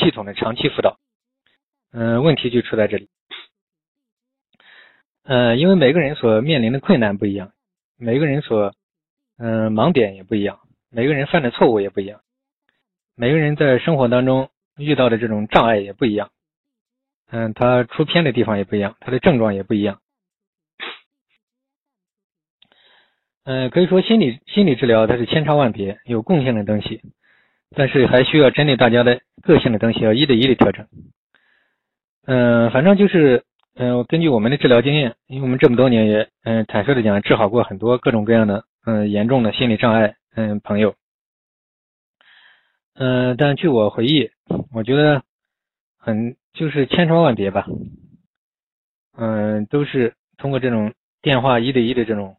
系统的长期辅导。嗯，问题就出在这里。呃，因为每个人所面临的困难不一样，每个人所嗯盲点也不一样，每个人犯的错误也不一样，每个人在生活当中遇到的这种障碍也不一样。嗯，他出偏的地方也不一样，他的症状也不一样。嗯，可以说心理心理治疗它是千差万别，有共性的东西，但是还需要针对大家的个性的东西要一对一的调整。嗯，反正就是。嗯，根据我们的治疗经验，因为我们这么多年也嗯坦率的讲治好过很多各种各样的嗯严重的心理障碍嗯朋友，嗯，但据我回忆，我觉得很就是千差万别吧，嗯，都是通过这种电话一对一的这种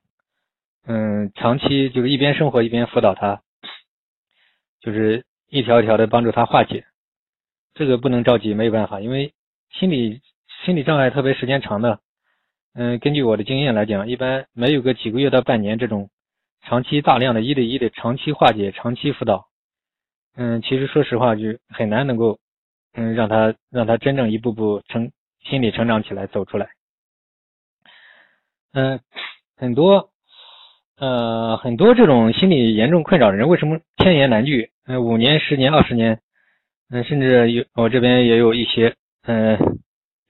嗯长期就是一边生活一边辅导他，就是一条一条的帮助他化解，这个不能着急，没有办法，因为心理。心理障碍特别时间长的，嗯，根据我的经验来讲，一般没有个几个月到半年这种长期大量的一对一的长期化解、长期辅导，嗯，其实说实话就很难能够，嗯，让他让他真正一步步成心理成长起来走出来。嗯，很多呃很多这种心理严重困扰的人，为什么千言难句？嗯，五年、十年、二十年，嗯，甚至有我这边也有一些，嗯。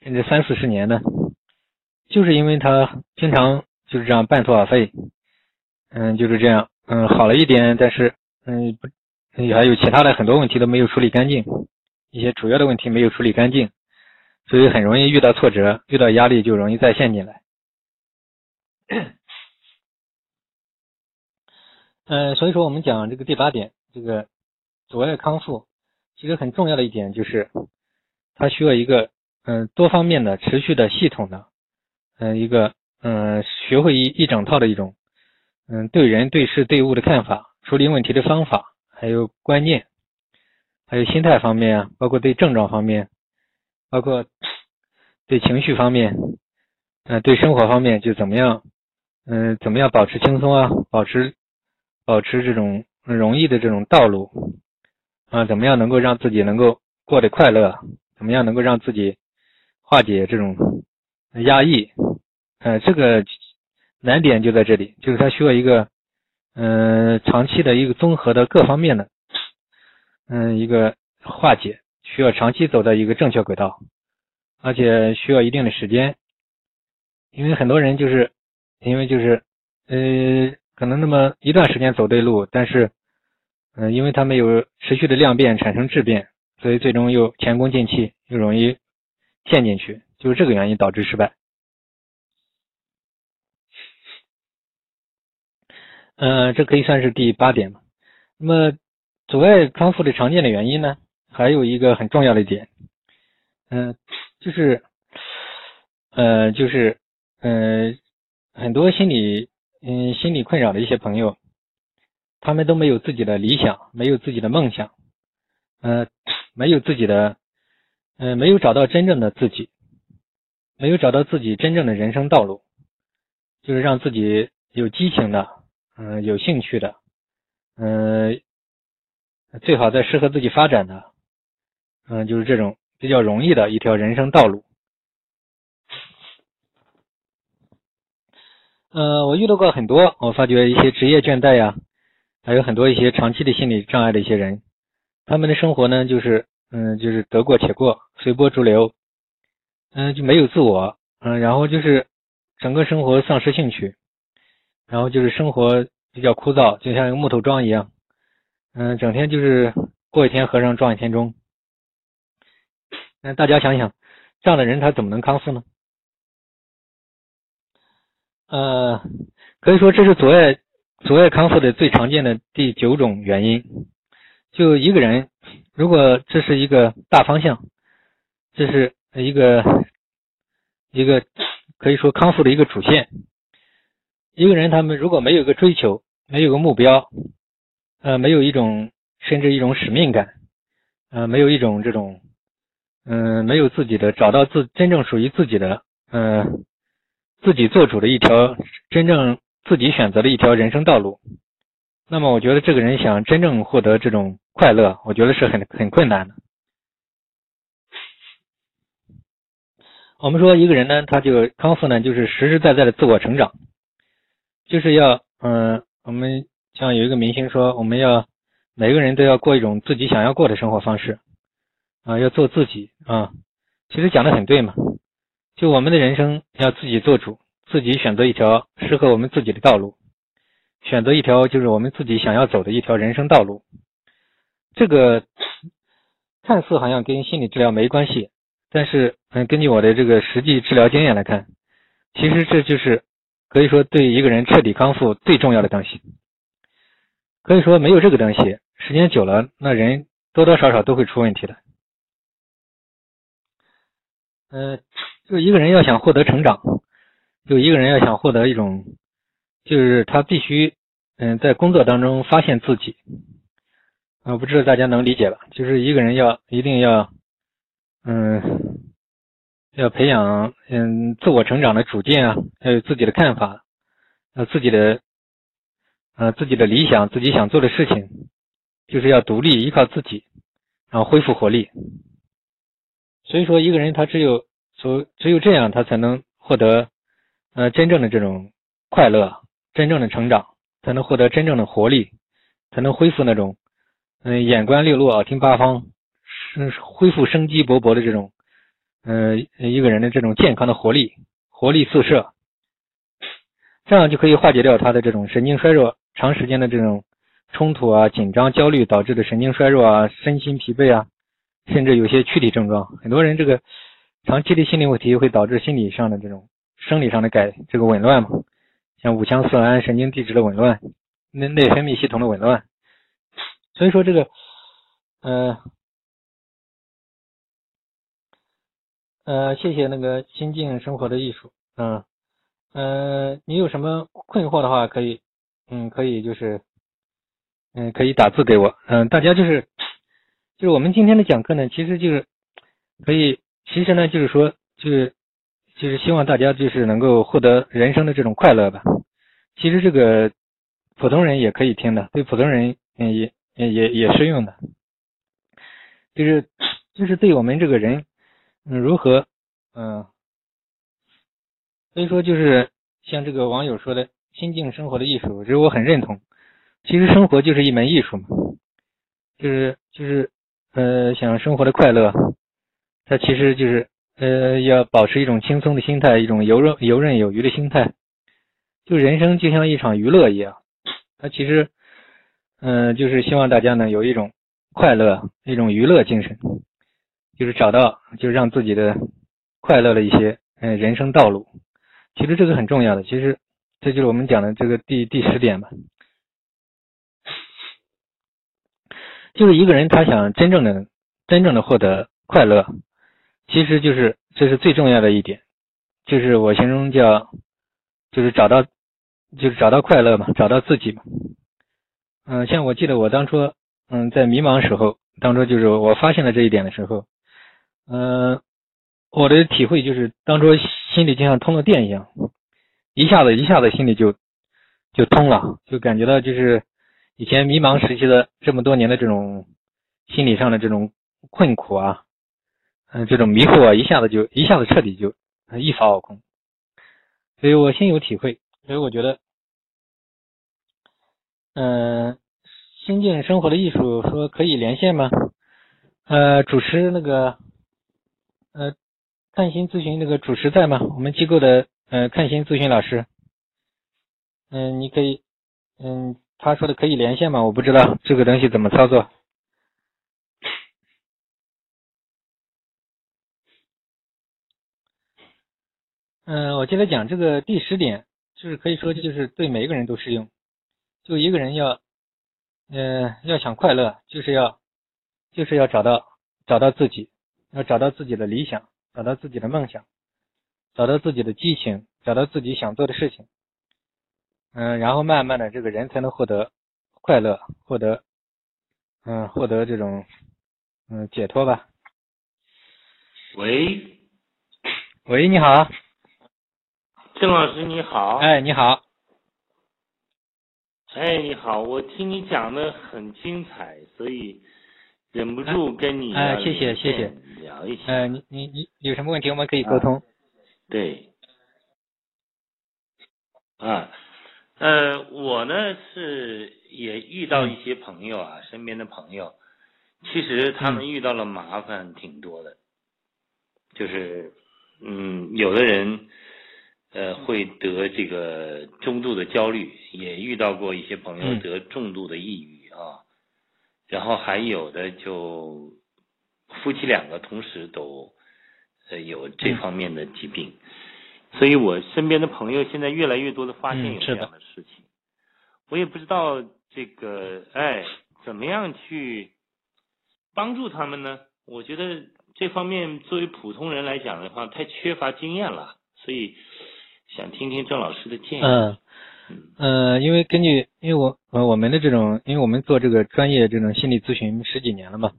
甚至三四十年的，就是因为他经常就是这样半途而废，嗯，就是这样，嗯，好了一点，但是，嗯，不，还有其他的很多问题都没有处理干净，一些主要的问题没有处理干净，所以很容易遇到挫折，遇到压力就容易再陷进来。嗯，所以说我们讲这个第八点，这个阻碍康复，其实很重要的一点就是，它需要一个。嗯，多方面的、持续的、系统的，嗯，一个嗯，学会一一整套的一种，嗯，对人、对事、对物的看法，处理问题的方法，还有观念，还有心态方面啊，包括对症状方面，包括对情绪方面，嗯，对生活方面就怎么样，嗯，怎么样保持轻松啊，保持保持这种容易的这种道路。啊，怎么样能够让自己能够过得快乐，怎么样能够让自己。化解这种压抑，呃，这个难点就在这里，就是它需要一个，嗯，长期的一个综合的各方面的，嗯，一个化解，需要长期走在一个正确轨道，而且需要一定的时间，因为很多人就是，因为就是，呃，可能那么一段时间走对路，但是，嗯，因为他没有持续的量变产生质变，所以最终又前功尽弃，又容易。陷进去，就是这个原因导致失败。嗯，这可以算是第八点嘛。那么，阻碍康复的常见的原因呢，还有一个很重要的点，嗯，就是，呃，就是，嗯，很多心理，嗯，心理困扰的一些朋友，他们都没有自己的理想，没有自己的梦想，呃，没有自己的。嗯，没有找到真正的自己，没有找到自己真正的人生道路，就是让自己有激情的，嗯，有兴趣的，嗯，最好在适合自己发展的，嗯，就是这种比较容易的一条人生道路。呃，我遇到过很多，我发觉一些职业倦怠呀，还有很多一些长期的心理障碍的一些人，他们的生活呢，就是。嗯，就是得过且过，随波逐流，嗯，就没有自我，嗯，然后就是整个生活丧失兴趣，然后就是生活比较枯燥，就像一个木头桩一样，嗯，整天就是过一天和尚撞一天钟。那大家想想，这样的人他怎么能康复呢？呃，可以说这是阻碍阻碍康复的最常见的第九种原因，就一个人。如果这是一个大方向，这是一个一个可以说康复的一个主线。一个人他们如果没有一个追求，没有个目标，呃，没有一种甚至一种使命感，呃，没有一种这种，嗯，没有自己的找到自真正属于自己的，呃，自己做主的一条真正自己选择的一条人生道路。那么我觉得这个人想真正获得这种快乐我觉得是很很困难的。我们说一个人呢他就康复呢就是实实在在的自我成长。就是要嗯我们像有一个明星说我们要每个人都要过一种自己想要过的生活方式啊要做自己啊。其实讲的很对嘛就我们的人生要自己做主，自己选择一条适合我们自己的道路，选择一条就是我们自己想要走的一条人生道路，这个看似好像跟心理治疗没关系。但是，嗯，根据我的这个实际治疗经验来看，其实这就是可以说对一个人彻底康复最重要的东西。可以说没有这个东西，时间久了，那人多多少少都会出问题的。嗯，就一个人要想获得成长，就一个人要想获得一种，就是他必须，嗯，在工作当中发现自己。啊，不知道大家能理解吧？就是一个人要一定要。嗯，要培养嗯自我成长的主见啊，要有自己的看法，呃自己的呃自己的理想，自己想做的事情，就是要独立依靠自己，然后恢复活力。所以说，一个人他只有所只有这样，他才能获得呃真正的这种快乐，真正的成长，才能获得真正的活力，才能恢复那种嗯眼观六路，耳听八方。是恢复生机勃勃的这种，呃，一个人的这种健康的活力，活力四射，这样就可以化解掉他的这种神经衰弱、长时间的这种冲突啊、紧张、焦虑导致的神经衰弱啊、身心疲惫啊，甚至有些躯体症状。很多人这个长期的心理问题会导致心理上的这种生理上的改这个紊乱嘛，像五羟色胺、神经递质的紊乱、内内分泌系统的紊乱。所以说这个，呃。呃，谢谢那个心境生活的艺术，嗯，呃，你有什么困惑的话，可以，嗯，可以就是，嗯，可以打字给我，嗯，大家就是，就是我们今天的讲课呢，其实就是可以，其实呢就是说，就是就是希望大家就是能够获得人生的这种快乐吧。其实这个普通人也可以听的，对普通人嗯也也也适用的，就是就是对我们这个人。嗯，如何？嗯，所以说就是像这个网友说的“心境生活的艺术”，其实我很认同。其实生活就是一门艺术嘛，就是就是呃，想生活的快乐，它其实就是呃，要保持一种轻松的心态，一种游刃游刃有余的心态。就人生就像一场娱乐一样，它其实嗯，就是希望大家呢有一种快乐，一种娱乐精神。就是找到，就是让自己的快乐的一些嗯人生道路，其实这个很重要的。其实这就是我们讲的这个第第十点吧，就是一个人他想真正的真正的获得快乐，其实就是这是最重要的一点，就是我形容叫就是找到就是找到快乐嘛，找到自己嘛。嗯，像我记得我当初嗯在迷茫时候，当初就是我发现了这一点的时候。嗯，我的体会就是，当初心里就像通了电一样，一下子一下子心里就就通了，就感觉到就是以前迷茫时期的这么多年的这种心理上的这种困苦啊，嗯，这种迷惑啊，一下子就一下子彻底就一扫而空，所以我心有体会，所以我觉得，嗯，心境生活的艺术说可以连线吗？呃，主持那个。呃，看心咨询那个主持在吗？我们机构的呃看心咨询老师，嗯，你可以，嗯，他说的可以连线吗？我不知道这个东西怎么操作。嗯，我接着讲这个第十点，就是可以说就是对每一个人都适用，就一个人要，嗯，要想快乐，就是要，就是要找到找到自己。要找到自己的理想，找到自己的梦想，找到自己的激情，找到自己想做的事情，嗯，然后慢慢的，这个人才能获得快乐，获得，嗯，获得这种，嗯，解脱吧。喂，喂，你好，郑老师你好。哎，你好。哎，你好，我听你讲的很精彩，所以。忍不住跟你哎，谢谢谢谢，聊一下。呃，你你你有什么问题，我们可以沟通。对，啊，呃，我呢是也遇到一些朋友啊，身边的朋友，其实他们遇到了麻烦挺多的，就是嗯，有的人呃会得这个中度的焦虑，也遇到过一些朋友嗯。得重度的抑郁啊，然后还有的就夫妻两个同时都呃有这嗯。方面的疾病，所以我身边的朋友现在越来越多的发现有这样的事情，我也不知道这个哎怎么样去帮助他们呢？我觉得这方面作为普通人来讲的话，太缺乏经验了，所以想听听郑老师的建议。嗯嗯呃，因为根据因为我呃我们的这种，因为我们做这个专业这种心理咨询十几年了嘛，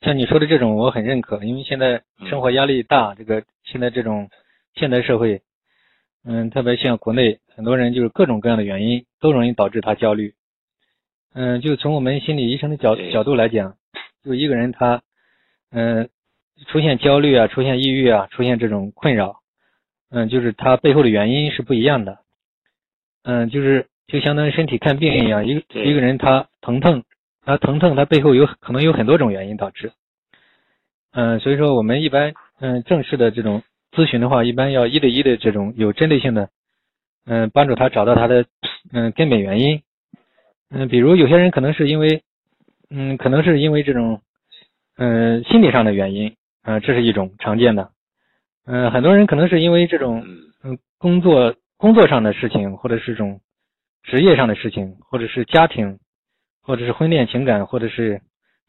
像你说的这种我很认可，因为现在生活压力大，这个现在这种现代社会，嗯，特别像国内很多人就是各种各样的原因都容易导致他焦虑。嗯，就从我们心理医生的角角度来讲，就一个人他，嗯、出现焦虑啊，出现抑郁啊，出现这种困扰，嗯，就是他背后的原因是不一样的。嗯，就是就相当于身体看病一样，一个一个人他疼痛，他疼痛，他背后有可能有很多种原因导致。嗯，所以说我们一般嗯正式的这种咨询的话，一般要一对一的这种有针对性的，嗯，帮助他找到他的嗯根本原因。嗯，比如有些人可能是因为嗯可能是因为这种嗯心理上的原因，啊、这是一种常见的。嗯，很多人可能是因为这种嗯嗯，工作工作上的事情，或者是这种职业上的事情，或者是家庭，或者是婚恋情感，或者是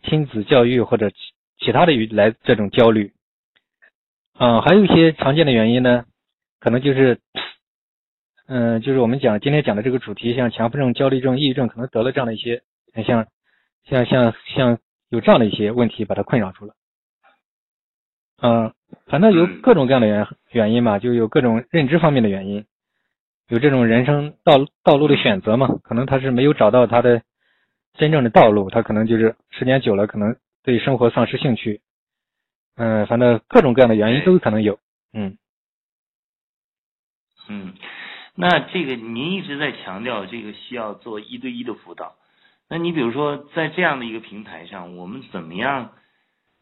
亲子教育，或者其其他的与来这种焦虑。嗯、还有一些常见的原因呢，可能就是，嗯、就是我们讲今天讲的这个主题，像强迫症、焦虑症、抑郁症，可能得了这样的一些，像像像像有这样的一些问题，把它困扰住了。嗯、反正有嗯。各种各样的原原因嘛，就有各种认知方面的原因，有这种人生道道路的选择嘛，可能他是没有找到他的真正的道路，他可能就是时间久了，可能对生活丧失兴趣，嗯、反正各种各样的原因都可能有，嗯。嗯，那这个您一直在强调这个需要做一对一的辅导，那你比如说在这样的一个平台上，我们怎么样？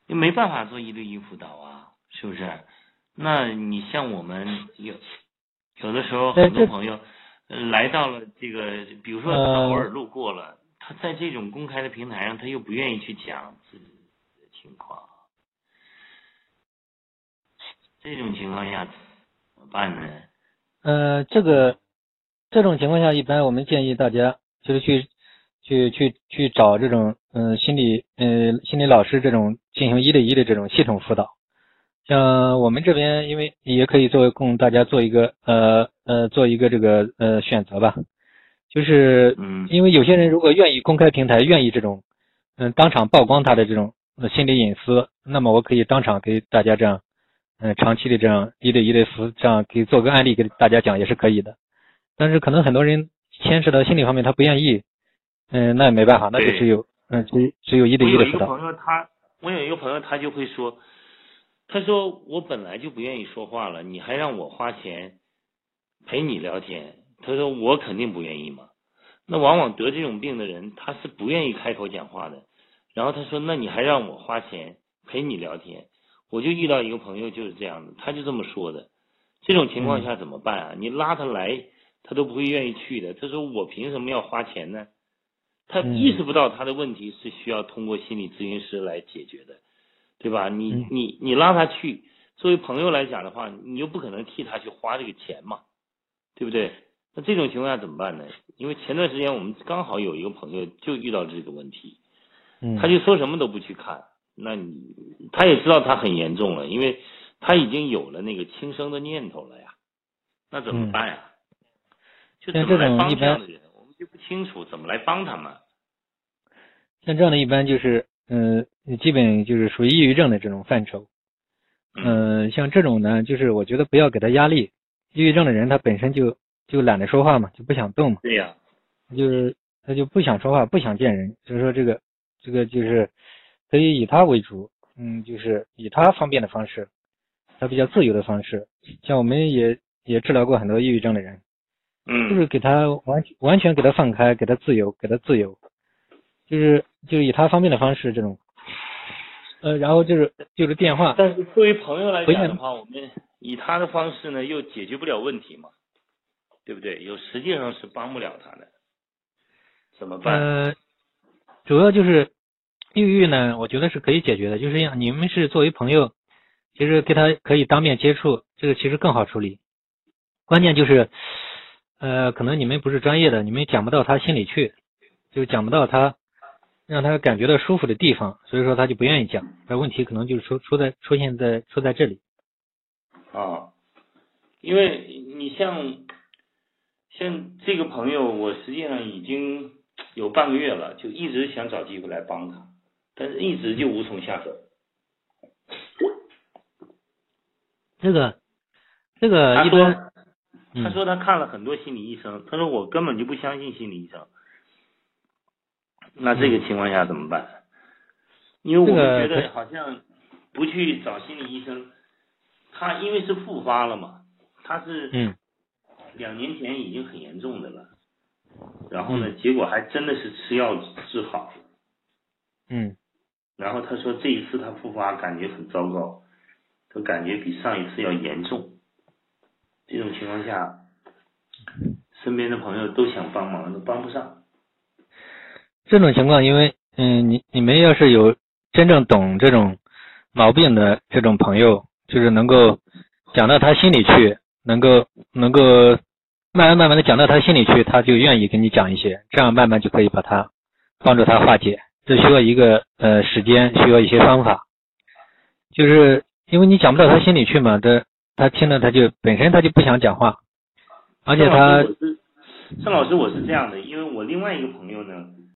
也没办法做一对一辅导啊，是不是？那你像我们有有的时候很多朋友呃来到了这个，比如说他呃偶尔路过了，他在这种公开的平台上，他又不愿意去讲自己的情况，这种情况下怎么办呢？呃，这个这种情况下，一般我们建议大家就是去去去去找这种嗯、呃心理嗯心理老师这种进行一对一的这种系统辅导。像我们这边，因为也可以作为供大家做一个呃呃做一个这个呃选择吧，就是嗯因为有些人如果愿意公开平台，愿意这种嗯、当场曝光他的这种呃心理隐私，那么我可以当场给大家这样嗯、长期的这样一对一的辅这样给做个案例给大家讲也是可以的。但是可能很多人牵涉到心理方面他不愿意，嗯、那也没办法，那就只有嗯只只有一对一我有一个。朋友他，我有一个朋友他就会说，他说我本来就不愿意说话了，你还让我花钱陪你聊天，他说我肯定不愿意嘛。那往往得这种病的人，他是不愿意开口讲话的。然后他说，那你还让我花钱陪你聊天？我就遇到一个朋友就是这样的，他就这么说的。这种情况下怎么办啊？你拉他来，他都不会愿意去的。他说我凭什么要花钱呢？他嗯意识不到他的问题是需要通过心理咨询师来解决的，对吧？你嗯你你拉他去，作为朋友来讲的话，你又不可能替他去花这个钱嘛，对不对？那这种情况下怎么办呢？因为前段时间我们刚好有一个朋友就遇到这个问题，嗯，他就说什么都不去看，那你他也知道他很严重了，因为他已经有了那个轻生的念头了呀，那怎么办呀？就像怎么来帮这种一般的人，就不清楚怎么来帮他们。像这样的一般就是嗯、基本就是属于抑郁症的这种范畴。嗯嗯、像这种呢，就是我觉得不要给他压力。抑郁症的人他本身就就懒得说话嘛，就不想动嘛，对呀、就是他就不想说话，不想见人，所以说这个这个就是可以以他为主，嗯，就是以他方便的方式，他比较自由的方式。像我们也也治疗过很多抑郁症的人，嗯，就是给他完完全给他放开，给他自由，给他自由，就是就是以他方便的方式这种，呃，然后就是就是电话，但是作为朋友来讲的话，我们以他的方式呢，又解决不了问题嘛，对不对？有实际上是帮不了他的，怎么办？呃，主要就是抑郁呢，我觉得是可以解决的，就是让你们是作为朋友，其实跟他可以当面接触，这个其实更好处理。关键就是，呃，可能你们不是专业的，你们讲不到他心里去，就讲不到他让他感觉到舒服的地方，所以说他就不愿意讲。那问题可能就是出出在出现在出在这里。啊，因为你像像这个朋友，我实际上已经有半个月了，就一直想找机会来帮他，但是一直就无从下手。这个这个一般，嗯他说他看了很多心理医生，他说我根本就不相信心理医生。那这个情况下怎么办？因为我们觉得好像不去找心理医生，他因为是复发了嘛，他是嗯两年前已经很严重的了，然后呢，结果还真的是吃药治好了。嗯然后他说这一次他复发感觉很糟糕，他感觉比上一次要严重。这种情况下，身边的朋友都想帮忙，都帮不上。这种情况，因为嗯，你你们要是有真正懂这种毛病的这种朋友，就是能够讲到他心里去，能够能够慢慢慢慢的讲到他心里去，他就愿意跟你讲一些，这样慢慢就可以把他帮助他化解。这需要一个呃时间，需要一些方法，就是因为你讲不到他心里去嘛，这他听了他就本身他就不想讲话，而且他郑老师我是郑老师，我是这样的，因为我另外一个朋友呢，